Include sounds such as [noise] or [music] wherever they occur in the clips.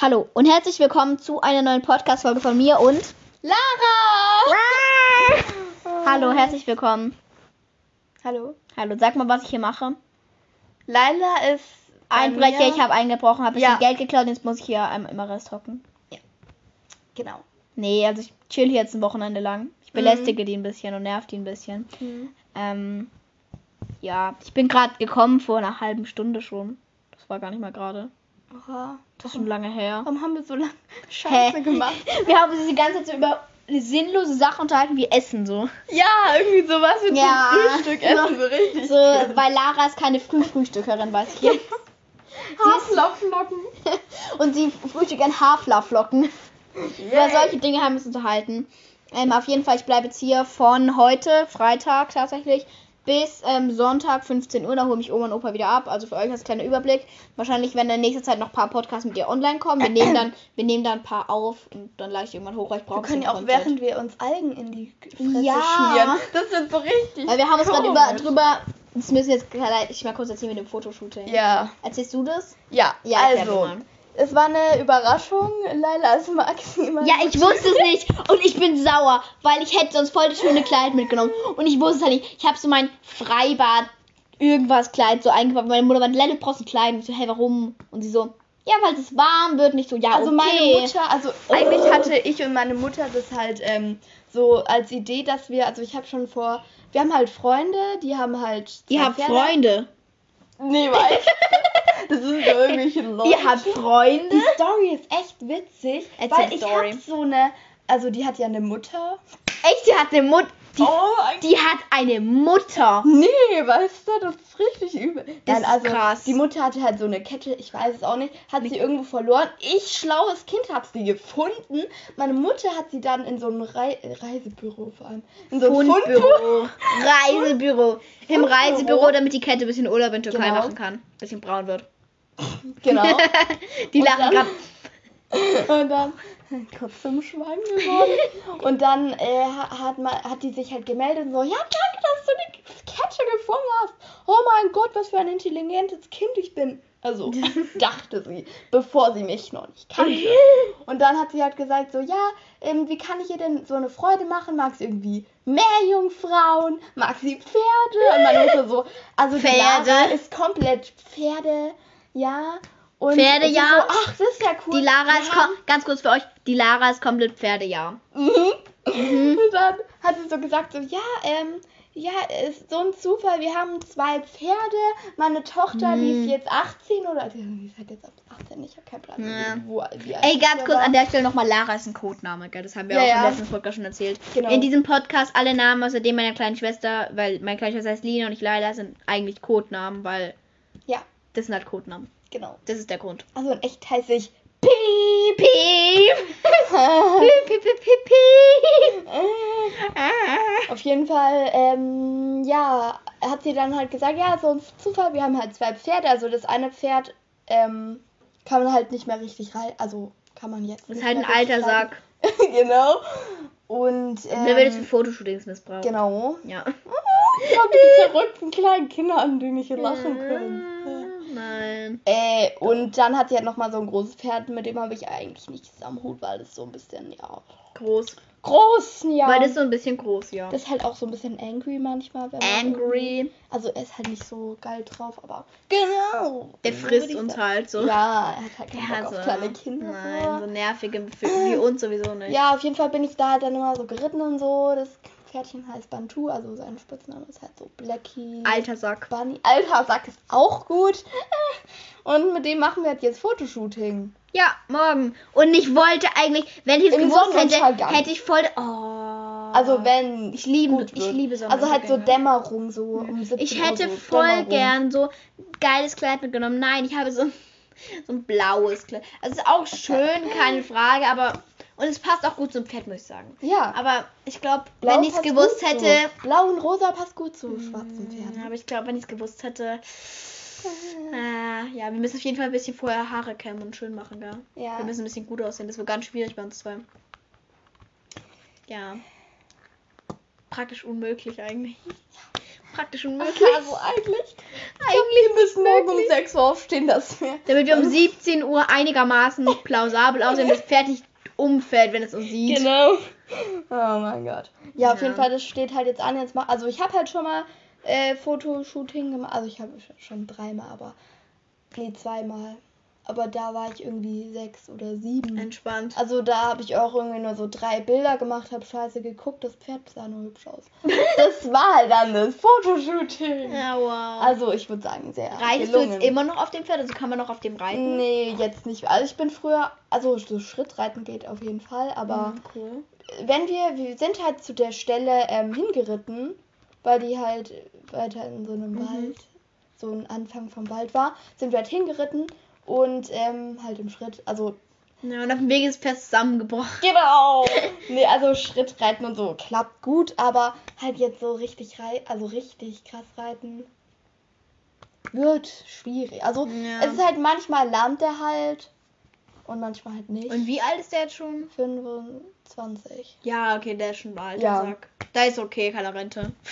Hallo und herzlich willkommen zu einer neuen Podcast-Folge von mir und Lara! Hallo, herzlich willkommen. Hallo. Hallo, sag mal, was ich hier mache. Laila ist Einbrecher, ich habe eingebrochen, habe Ja. bisschen Geld geklaut und jetzt muss ich hier einmal immer Rest hocken. Genau. Nee, also ich chill hier jetzt ein Wochenende lang. Ich belästige die ein bisschen und nerv die ein bisschen. Ähm, ja, ich bin gerade gekommen vor einer halben Stunde schon. Das war gar nicht mal gerade. Oha. Das ist schon lange her. Warum haben wir so lange Scheiße Hä? gemacht? [laughs] Wir haben uns die ganze Zeit so über sinnlose Sache unterhalten wie Essen so. Ja, irgendwie sowas mit Ja. so Frühstück essen, So- richtig. So, weil Lara ist keine Frühfrühstückerin, weiß ich jetzt. [laughs] Haferflocken. [laughs] Und sie frühstückt an Haarflaufflocken. Über solche Dinge haben wir uns unterhalten. Ähm, auf jeden Fall, ich bleibe jetzt hier von heute, Freitag tatsächlich, bis ähm, Sonntag 15 Uhr. Da hole mich Oma und Opa wieder ab. Also für euch als kleiner Überblick. Wahrscheinlich werden in nächster Zeit noch ein paar Podcasts mit ihr online kommen. Wir nehmen dann, wir nehmen dann ein paar auf und dann lade ich irgendwann hoch, weil ich brauche Wir können ja auch, Content. während wir uns Algen in die Fresse Ja. schmieren. Das wird so richtig. Weil wir haben uns gerade über, drüber. Das müssen jetzt ich mal kurz erzählen mit dem Fotoshooting. Ja. Erzählst du das? Ja, Ja, also. Es war eine Überraschung. Laila ist maximal. Ja, ich wusste es nicht und ich bin sauer, weil ich hätte sonst voll das schöne Kleid mitgenommen und ich wusste es halt nicht. Ich habe so mein Freibad irgendwas Kleid so eingepackt. Meine Mutter war, Lelle, du brauchst ein Kleid. Und ich so, hey, warum? Und sie so, ja, weil es warm wird. Nicht so, ja, Also okay. meine Mutter, also eigentlich hatte ich und meine Mutter das halt ähm, so als Idee, dass wir, also ich habe schon vor, wir haben halt Freunde, die haben halt. Ihr habt. Freunde. Nee, weißt du? Das sind so irgendwelche Leute. Ihr habt Freunde? Die Story ist echt witzig, Erzähl weil ich Story. hab so eine, also die hat ja eine Mutter. Echt, die hat eine Mutter. Die, Oh, die hat eine Mutter. Nee, weißt du, das ist richtig übel. Das Nein, ist also krass. die Mutter hatte halt so eine Kette, ich weiß es auch nicht, hat sie irgendwo verloren. Ich, schlaues Kind, hab sie gefunden. Meine Mutter hat sie dann in so ein Rei Reisebüro vor allem. In so ein Fundbüro. [laughs] Reisebüro. Im. Reisebüro, damit die Kette ein bisschen Urlaub in Türkei Genau. machen kann. Bisschen braun wird. Genau. [laughs] Die Und lachen gerade. [laughs] Und dann kurz zum Schwein geworden. [laughs] Und dann äh, ha- hat, man, hat die sich halt gemeldet und so, ja, danke, dass du die Kette gefunden hast. Oh mein Gott, was für ein intelligentes Kind ich bin. Also [laughs] dachte sie, bevor sie mich noch nicht kannte. [laughs] Und dann hat sie halt gesagt so, ja, ähm, wie kann ich ihr denn so eine Freude machen? Mag sie irgendwie Meerjungfrauen? Mag sie Pferde? Und meine Mutter so, also Pferde? Ist komplett Pferde, ja. Und Pferde, sie ja. So, ach, das ist ja cool. Die Lara Wir ist, ganz kurz für euch, die Lara ist komplett Pferde, ja. Mhm. Und dann hat sie so gesagt, so, ja, ähm, ja, ist so ein Zufall, wir haben zwei Pferde, meine Tochter, die Mhm. ist jetzt 18 oder, die ist halt jetzt ab 18, ich habe keinen Plan, Ja. wo, Ey, ganz kurz war. an der Stelle nochmal, Lara ist ein Codename, gell? Das haben wir Ja, auch ja. im letzten Podcast schon erzählt. Genau. In diesem Podcast alle Namen außer dem meiner kleinen Schwester, weil meine kleine Schwester heißt Lina und ich Laila, sind eigentlich Codenamen, weil Ja, das sind halt Codenamen. Genau. Das ist der Grund. Also in echt heiße ich Piep, piep. [laughs] Piep, piep, piep, piep, piep. Ah. Auf jeden Fall, ähm, ja, hat sie dann halt gesagt, ja, so ein Zufall, wir haben halt zwei Pferde, also das eine Pferd, ähm, kann man halt nicht mehr richtig rein, also kann man jetzt Das ist halt ein alter. Sack. [laughs] genau. Und, ähm, Der wird jetzt für Fotoshootings missbraucht. Genau. Ja. Schau die verrückten kleinen Kinder an, die nicht lachen können. Äh, und dann hat sie halt nochmal so ein großes Pferd, mit dem habe ich eigentlich nichts am Hut, weil das so ein bisschen, ja, Groß. groß, ja. Weil das ist so ein bisschen groß, ja. das ist halt auch so ein bisschen angry manchmal. Wenn man Angry. Also er ist halt nicht so geil drauf, aber genau. Der frisst uns sagen. halt so. Ja, er hat halt keinen Der Bock so, auf kleine Kinder. Nein, so nervige wie uns sowieso nicht. Ja, auf jeden Fall bin ich da halt dann immer so geritten und so. Das Pferdchen heißt Bantu, also sein Spitzname ist halt so Blackie. Alter Sack. Bunny. Alter, Sack ist auch gut. [laughs] Und mit dem machen wir jetzt, jetzt Fotoshooting. Ja, morgen. Und ich wollte eigentlich, wenn ich es gewusst hätte, Sonnenuntergang. hätte ich voll. Oh. Also wenn Ich liebe, ich wird. liebe so. Also halt so Dämmerung, so um 17 Ich hätte so voll Dämmerung. gern so ein geiles Kleid mitgenommen. Nein, ich habe so, [laughs] so ein blaues Kleid. Also ist auch schön, keine Frage, aber. Und es passt auch gut zum Pferd, muss ich sagen. Ja. Aber ich glaube, wenn ich es gewusst hätte. Zu. Blau und rosa passt gut zu schwarzen Pferden. Aber ich glaube, wenn ich es gewusst hätte. Äh, ja, wir müssen auf jeden Fall ein bisschen vorher Haare kämmen und schön machen, gell? Ja. Wir müssen ein bisschen gut aussehen. Das wird ganz schwierig bei uns zwei. Ja. Praktisch unmöglich eigentlich. praktisch unmöglich. Also eigentlich, eigentlich müssen morgen um 6 Uhr aufstehen, dass wir. Damit wir um 17 Uhr einigermaßen plausabel aussehen, das Pferd nicht umfällt, wenn es uns sieht. Genau. Oh mein Gott. Ja, auf Ja. jeden Fall, das steht halt jetzt an. Jetzt mal, also ich habe halt schon mal äh, Fotoshooting gemacht. Also ich habe schon dreimal, aber nee, zweimal. Aber da war ich irgendwie sechs oder sieben. Entspannt. Also da habe ich auch irgendwie nur so drei Bilder gemacht, habe scheiße geguckt, das Pferd sah nur hübsch aus. [laughs] Das war halt dann das Fotoshooting. Ja, wow. Also ich würde sagen, sehr Reitest du gelungen. jetzt immer noch auf dem Pferd? Also kann man noch auf dem reiten? Nee, jetzt nicht. Also ich bin früher, also so Schrittreiten geht auf jeden Fall, aber Mhm, cool. wenn wir, wir sind halt zu der Stelle ähm, hingeritten, weil die halt weiter in so einem Mhm. Wald, so ein Anfang vom Wald war, sind wir halt hingeritten und ähm, halt im Schritt, also Ja, und auf dem Weg ist Pferd zusammengebrochen. genau. [laughs] nee, also Schrittreiten und so klappt gut, aber halt jetzt so richtig rei also richtig krass reiten wird schwierig. Also Ja. es ist halt manchmal lernt er halt und manchmal halt nicht. Und wie alt ist der jetzt schon? 25. Ja, okay, der ist schon bald. Ja. Sack. Da ist okay, keine Rente. [laughs]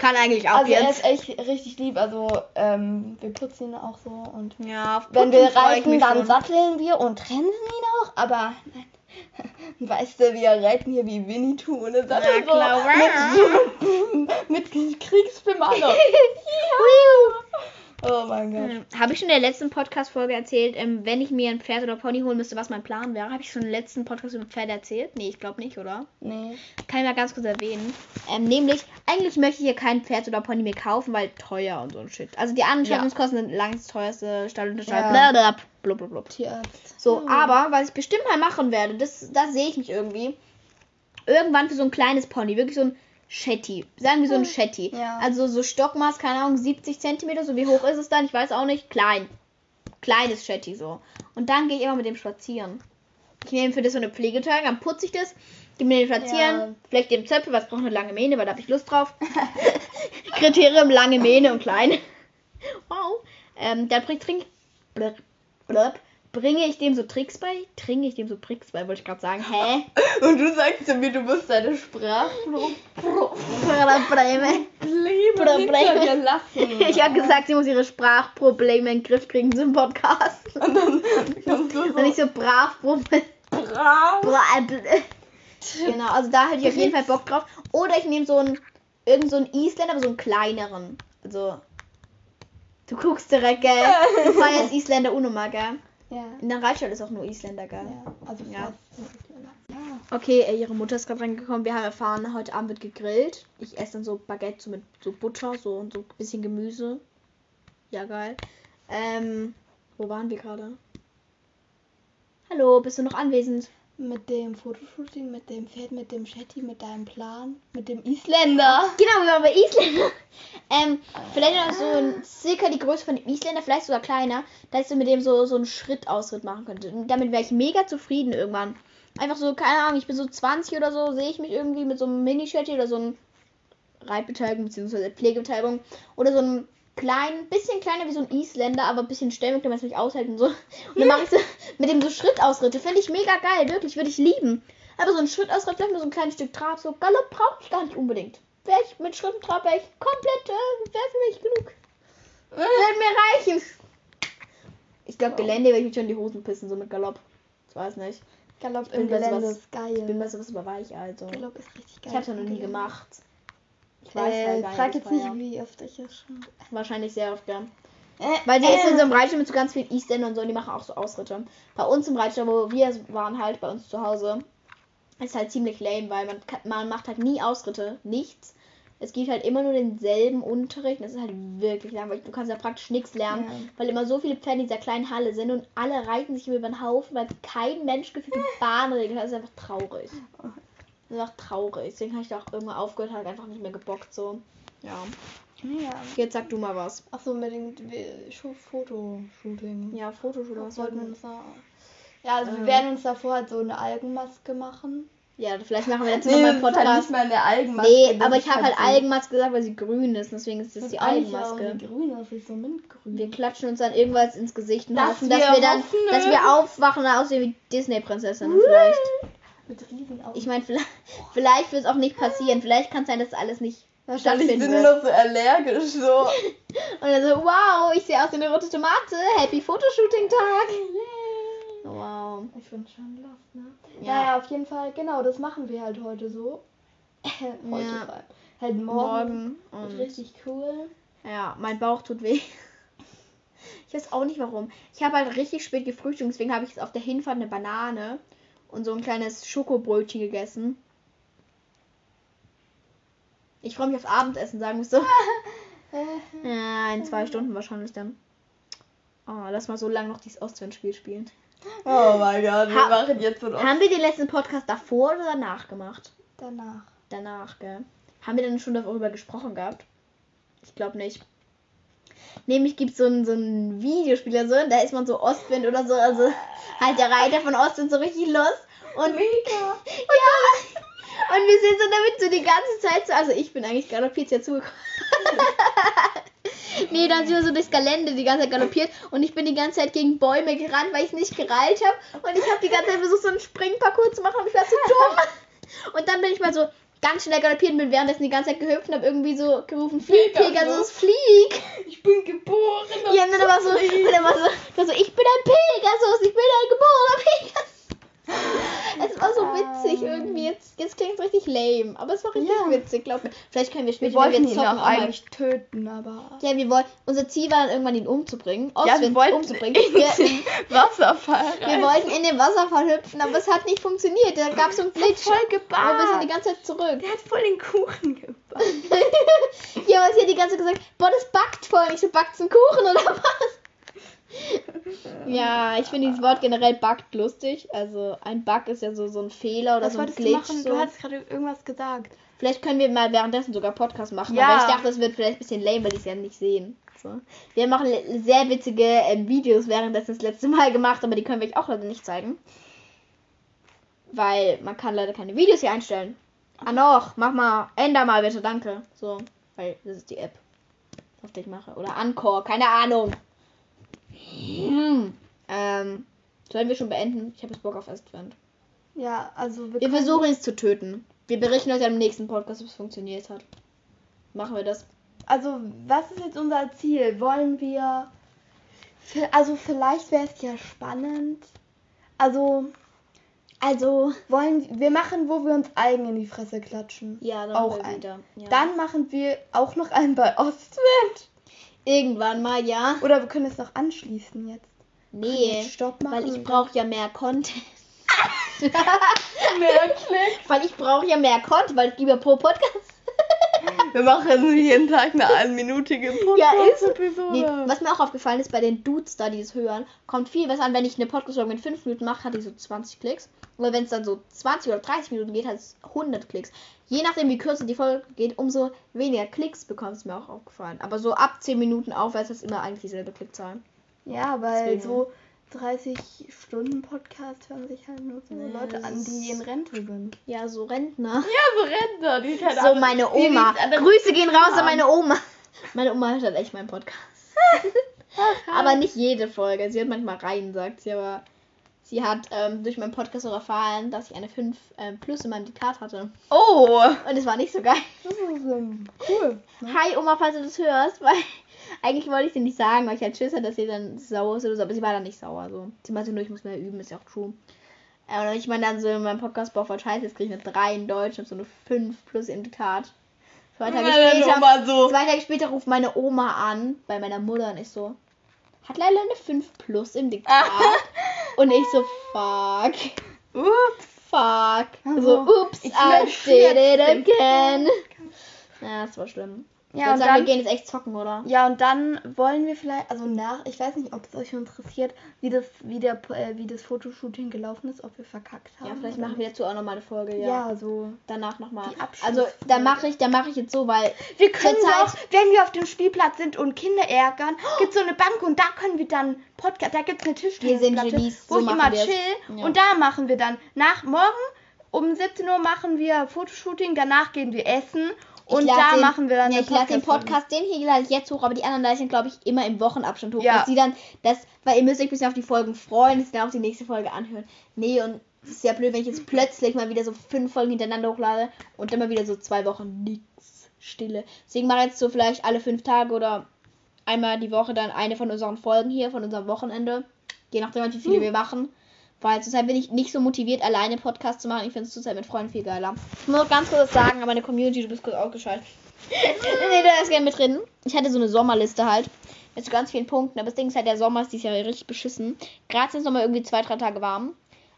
Kann eigentlich auch Also er jetzt. ist echt richtig lieb. Also ähm, wir putzen ihn auch so und Ja, wenn wir reiten, dann schon. satteln wir und trennen ihn auch. Aber [laughs] weißt du, wir reiten hier wie Winnetou und dann satteln Ja, klar. so [laughs] mit, mit Kriegsbemalung. [laughs] oh mein Gott. Habe ich schon in der letzten Podcast-Folge erzählt, ähm, wenn ich mir ein Pferd oder Pony holen müsste, was mein Plan wäre? Habe ich schon im letzten Podcast über Pferde erzählt? Nee, ich glaube nicht, oder? Nee. Kann ich mal ganz kurz erwähnen. Ähm, nämlich, eigentlich möchte ich hier kein Pferd oder Pony mehr kaufen, weil teuer und so ein Shit. Also die Anschaffungskosten sind lang das teuerste, Stall und Stall, Ja. blablabla, blub. Tierarzt. So, Ja. aber was ich bestimmt mal machen werde, das, das sehe ich mich irgendwie. Irgendwann für so ein kleines Pony, wirklich so ein Shetty. Sagen wir so ein Shetty. Ja. Also so Stockmaß, keine Ahnung, 70 Zentimeter, so wie hoch ist es dann? Ich weiß auch nicht. Klein. Kleines Shetty so. Und dann gehe ich immer mit dem spazieren. Ich nehme für das so eine Pflegeteil, dann putze ich das, gehe mit dem spazieren, Ja. vielleicht dem Zöpfe, was braucht eine lange Mähne, weil da habe ich Lust drauf. [laughs] Kriterium lange Mähne und klein. [laughs] Wow. Ähm, dann bring, trink, blub, blub, bringe ich dem so Tricks bei. Trinke ich dem so Tricks bei, wollte ich gerade sagen. Hä? [laughs] Und du sagst zu mir, du musst deine Sprachprobleme Probleme. lassen. [laughs] Ich habe gesagt, sie muss ihre Sprachprobleme in den Griff kriegen zum Podcast. [laughs] Und dann kommst du Und so nicht so brav. brav. Genau, also da hätte ich auf jeden Fall Bock drauf. Oder ich nehme so einen, irgend so einen Isländer, aber so einen kleineren. Also, du guckst direkt, gell? Du feierst Isländer unnormal, gell? Ja. In der Reitstadt ist auch nur Isländer, gell? Ja, also. Ja. Okay, äh, ihre Mutter ist gerade reingekommen. Wir haben erfahren, heute Abend wird gegrillt. Ich esse dann so Baguette so mit so Butter so und so ein bisschen Gemüse. Ja, geil. Ähm, wo waren wir gerade? Hallo, bist du noch anwesend? Mit dem Fotoshooting, mit dem Pferd, mit dem Shetty, mit deinem Plan, mit dem Isländer. Genau, wir waren bei Isländer. ähm, vielleicht noch so ein, circa die Größe von dem Isländer, vielleicht sogar kleiner, dass so mit dem so, so einen Schrittausritt machen könnte. Und damit wäre ich mega zufrieden irgendwann. Einfach so, keine Ahnung, ich bin so 20 oder so, sehe ich mich irgendwie mit so einem Mini-Shetty oder so einem Reitbeteiligung bzw. Pflegebeteiligung oder so einem kleinen, bisschen kleiner wie so ein Isländer, aber ein bisschen stämmig, damit es mich aushält und so. Und dann mache ich so mit dem so Schrittausritte. Finde ich mega geil, wirklich, würde ich lieben. Aber so ein Schrittausritt, vielleicht nur so ein kleines Stück Draht, so Galopp brauche ich gar nicht unbedingt. Wäre ich mit Schritt und Trab, wäre ich komplett, äh, wäre für mich genug. Würde mir reichen. Ich glaube, Gelände werde ich mich schon in die Hosen pissen, so mit Galopp. Ich weiß nicht. Galopp im Gelände sowas- ist geil. Ich bin bei sowas über weich, also. Galopp ist richtig geil. Ich habe es ja noch nie Gelände. gemacht. Ich weiß Äh, halt frag jetzt das nicht, ja- wie oft ich es schon. Wahrscheinlich sehr oft, ja. Äh, Weil sie ist in so äh, einem Reitstall mit so ganz vielen Eastern und so, und die machen auch so Ausritte. Bei uns im Reitstall, wo wir waren halt, bei uns zu Hause, ist halt ziemlich lame, weil man, man macht halt nie Ausritte, nichts. Es gibt halt immer nur denselben Unterricht. und Das ist halt wirklich langweilig. Du kannst ja praktisch nichts lernen, Ja. weil immer so viele Pferde in dieser kleinen Halle sind und alle reiten sich über den Haufen, weil kein Mensch gefühlt die Bahnregeln hat. Das ist einfach traurig. Das ist einfach traurig. Deswegen habe ich da auch irgendwann aufgehört, halt einfach nicht mehr gebockt so. Ja. Ja. Jetzt sag du mal was. Achso, mit dem wir- Schu- Fotoshooting. Ja, Fotoschule, was sollten wir uns da. Ja, also Ähm. wir werden uns davor halt so eine Algenmaske machen. Ja, vielleicht machen wir dazu Nee, nochmal einen Podcast. nicht mal eine Algenmaske. Nee, aber ich habe halt Algenmaske gesagt, weil sie grün ist. Deswegen ist das das die Algenmaske. auch so grün, das ist so mintgrün. Wir klatschen uns dann irgendwas ins Gesicht und Dass hoffen, wir dass wir dann, hoffen, dass ne? wir aufwachen und aussehen wie Disney-Prinzessinnen vielleicht. Mit riesen Augen. Ich meine, vielleicht, vielleicht wird es auch nicht passieren. Vielleicht kann es sein, dass alles nicht Wahrscheinlich die wird. noch so allergisch so. [laughs] Und dann so, wow, ich sehe aus wie eine rote Tomate. Happy Fotoshooting-Tag. Wow. Ich bin schon lost, ne? Ja. Naja, auf jeden Fall, genau, das machen wir halt heute so. [clears throat] heute Ja. Halt morgen. Morgen. Und Richtig cool. ja, mein Bauch tut weh. [laughs] Ich weiß auch nicht warum. Ich habe halt richtig spät gefrühstückt, deswegen habe ich jetzt auf der Hinfahrt eine Banane und so ein kleines Schokobrötchen gegessen. Ich freue mich aufs Abendessen, sagen wir es so. [laughs] Ja, in zwei Stunden wahrscheinlich dann. Oh, lass mal so lange noch dieses Ostwindspiel spielen. Oh mein Gott, wir Ha- machen jetzt so noch Haben wir den letzten Podcast davor oder danach gemacht? danach. Danach, gell? Haben wir dann schon darüber gesprochen gehabt? Ich glaube nicht. Nämlich gibt es so ein, so ein Videospiel oder so, da ist man so Ostwind oder so, also halt der Reiter von Ostwind so richtig los. Und Mega. [laughs] ja! [laughs] Und wir sind so damit so die ganze Zeit so, also ich bin eigentlich galoppiert ja zugekommen. [laughs] nee, dann sind wir so durchs Gelände die ganze Zeit galoppiert und ich bin die ganze Zeit gegen Bäume gerannt, weil ich nicht gereilt habe. Und ich habe die ganze Zeit versucht, so einen Springparcours zu machen und ich war zu dumm. [laughs] Und dann bin ich mal so ganz schnell galoppiert und bin währenddessen die ganze Zeit gehüpft und habe irgendwie so gerufen, flieg, Pegasus. Flieg. Ich bin geboren. Ja, und dann war so, und dann war so, war so, ich bin ein Pegasus, ich bin ein geborener Pegasus. [laughs] Es war so witzig irgendwie. Jetzt, jetzt klingt es richtig lame, aber es war richtig Ja. witzig, glaub mir. Vielleicht können wir Wir später, wollten wenn ihn zocken, auch auch eigentlich töten, aber. Ja, wir wollten. Unser Ziel war dann irgendwann ihn umzubringen. Ja, wir wollten umzubringen. in Wir, den Wasserfall wir rein. wollten in den Wasserfall hüpfen, aber es hat nicht funktioniert. Da gab es so einen Glitch. voll Aber wir sind die ganze Zeit zurück. Der hat voll den Kuchen gebackt. [laughs] ja, aber sie hat die ganze Zeit gesagt, boah, das backt voll. Ich so, backt's einen Kuchen oder was? Ja, ich finde dieses Wort generell backt lustig. Also ein Bug ist ja so, so ein Fehler oder Was so ein du Glitch. machen? so. Du hattest gerade irgendwas gesagt. Vielleicht können wir mal währenddessen sogar Podcast machen. Ja. Aber ich dachte, das wird vielleicht ein bisschen lame, weil die es ja nicht sehen. So. Wir machen sehr witzige ähm, Videos währenddessen das letzte Mal gemacht, aber die können wir euch auch leider nicht zeigen. Weil man kann leider keine Videos hier einstellen. Ah noch, mach mal, änder mal bitte, danke. So, weil das ist die App, auf ich mache. Oder Anchor, keine Ahnung. Hm. Ähm, sollen wir schon beenden? Ich habe jetzt Bock auf Advent. Ja, also wir, Wir versuchen es zu töten. Wir berichten euch am nächsten Podcast, ob es funktioniert hat. Machen wir das. Also, was ist jetzt unser Ziel? Wollen wir. Also, vielleicht wäre es ja spannend. Also, Also, wollen wir machen, wo wir uns eigen in die Fresse klatschen. ja, dann Auch auch ein. wieder. Ja. Dann machen wir auch noch einen bei Ostwind. Irgendwann mal, ja. Oder wir können es noch anschließen jetzt. Nee, Stopp machen. weil ich brauche ja mehr Content. dann- [laughs] [laughs] Wirklich? weil ich brauche ja mehr Content, weil ich lieber pro Podcast. Wir machen jeden Tag eine einminütige Ja, ist- Podcast-Episode. Nee, was mir auch aufgefallen ist bei den Dudes da, die es hören, kommt viel was an, wenn ich eine Podcast-Folge mit 5 Minuten mache, hat die so 20 Klicks. Oder wenn es dann so 20 oder 30 Minuten geht, hat es 100 Klicks. Je nachdem, wie kürzer die Folge geht, umso weniger Klicks bekommt es mir auch aufgefallen. Aber so ab 10 Minuten aufwärts ist immer eigentlich dieselbe Klickzahl. Ja, weil Deswegen. so 30 Stunden Podcast hören sich halt nur so Ja, Leute an, die in Rente sind. Ja, so Rentner. Ja, so Rentner, die keine So meine Oma. Grüße gehen raus an meine Oma. Meine Oma hört halt echt meinen Podcast. [laughs] aber nicht jede Folge. Sie hat manchmal rein, sagt sie, aber sie hat ähm, durch meinen Podcast auch erfahren, dass ich eine 5 ähm, plus in meinem Diktat hatte. Oh, Und es war nicht so geil. das ist ähm, cool. Ne? Hi Oma, falls du das hörst, weil eigentlich wollte ich sie nicht sagen, weil ich halt Schiss hatte, dass sie dann sauer ist oder so, aber sie war dann nicht sauer. So. Sie meinte nur, ich muss mehr üben, ist ja auch true. Äh, Und ich meine dann so in meinem Podcast, boah, voll scheiße, jetzt kriege ich eine 3 in Deutsch und so eine 5 plus in Diktat. Zwei Tage, später, so. zwei Tage später ruft meine Oma an, bei meiner Mutter und ich so, hat Leila eine 5 plus im Diktat? [laughs] und ich so, fuck, Ups. fuck. Also, so, ups, ich I did it again. Ja, das war schlimm. Ja, und sagen, wir dann, gehen jetzt echt zocken, oder? ja, und dann wollen wir vielleicht, also nach, ich weiß nicht, ob es euch interessiert, wie das, wie der, äh, wie das Fotoshooting gelaufen ist, ob wir verkackt haben. Ja, vielleicht machen wir dazu auch nochmal eine Folge, ja. Ja, so. Danach nochmal. Also, da mache ich, da mache ich jetzt so, weil Wir können Zeit- auch, wenn wir auf dem Spielplatz sind und Kinder ärgern, gibt so eine Bank und da können wir dann Podcast, da gibt es eine Wir Tischtennisplatte, wo so ich immer wir es. chill Ja. und da machen wir dann nach morgen um 17 Uhr machen wir Fotoshooting, danach gehen wir essen und da den, machen wir dann ja, ich lade den. Podcast, den hier lade ich jetzt hoch, aber die anderen lade ich dann, glaube ich, immer im Wochenabstand hoch. Ja. Dass sie dann, das, weil ihr müsst euch ein bisschen auf die Folgen freuen, dass ihr dann auch die nächste Folge anhören. Nee, und es ist ja blöd, wenn ich jetzt plötzlich mal wieder so fünf Folgen hintereinander hochlade und dann mal wieder so zwei Wochen nix. Stille. Deswegen mache ich jetzt so vielleicht alle fünf Tage oder einmal die Woche dann eine von unseren Folgen hier, von unserem Wochenende. Je nachdem, wie viele Hm. wir machen. Weil zurzeit bin ich nicht so motiviert, alleine Podcast zu machen. Ich finde es zurzeit mit Freunden viel geiler. Ich muss noch ganz kurz sagen, aber meine Community, du bist kurz ausgeschaltet. [laughs] nee, da ist gerne mit drin. Ich hatte so eine Sommerliste halt. Mit so ganz vielen Punkten. Aber das Ding ist halt, der Sommer ist dieses Jahr richtig beschissen. Gerade sind es nochmal irgendwie zwei, drei Tage warm.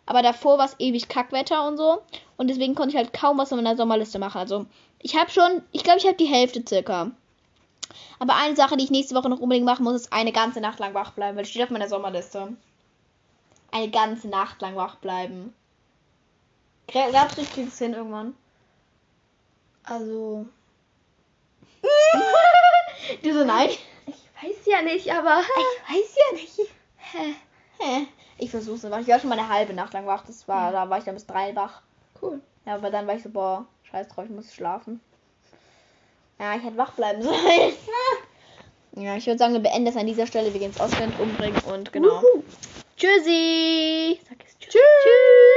Aber davor war es ewig Kackwetter und so. Und deswegen konnte ich halt kaum was in meiner Sommerliste machen. Also, ich habe schon, ich glaube, ich habe die Hälfte circa. Aber eine Sache, die ich nächste Woche noch unbedingt machen muss, ist eine ganze Nacht lang wach bleiben, weil es steht auf meiner Sommerliste. Eine ganze Nacht lang wach bleiben. Glaubst du, ich krieg es hin irgendwann? Also, [laughs] du so, nein. ich weiß ja nicht, aber. Ich weiß ja nicht. Ich versuch's einfach. Ich war schon mal eine halbe Nacht lang wach. Das war, da war ich dann bis drei wach. Cool. Ja, aber dann war ich so, boah, scheiß drauf, ich muss schlafen. Ja, ich hätte wach bleiben [laughs] sollen. [laughs] ja, ich würde sagen, wir beenden das an dieser Stelle. Wir gehen ins Ausland umbringen und genau. Wuhu. Tschüssi. Sag jetzt Tschüss. Tschüss.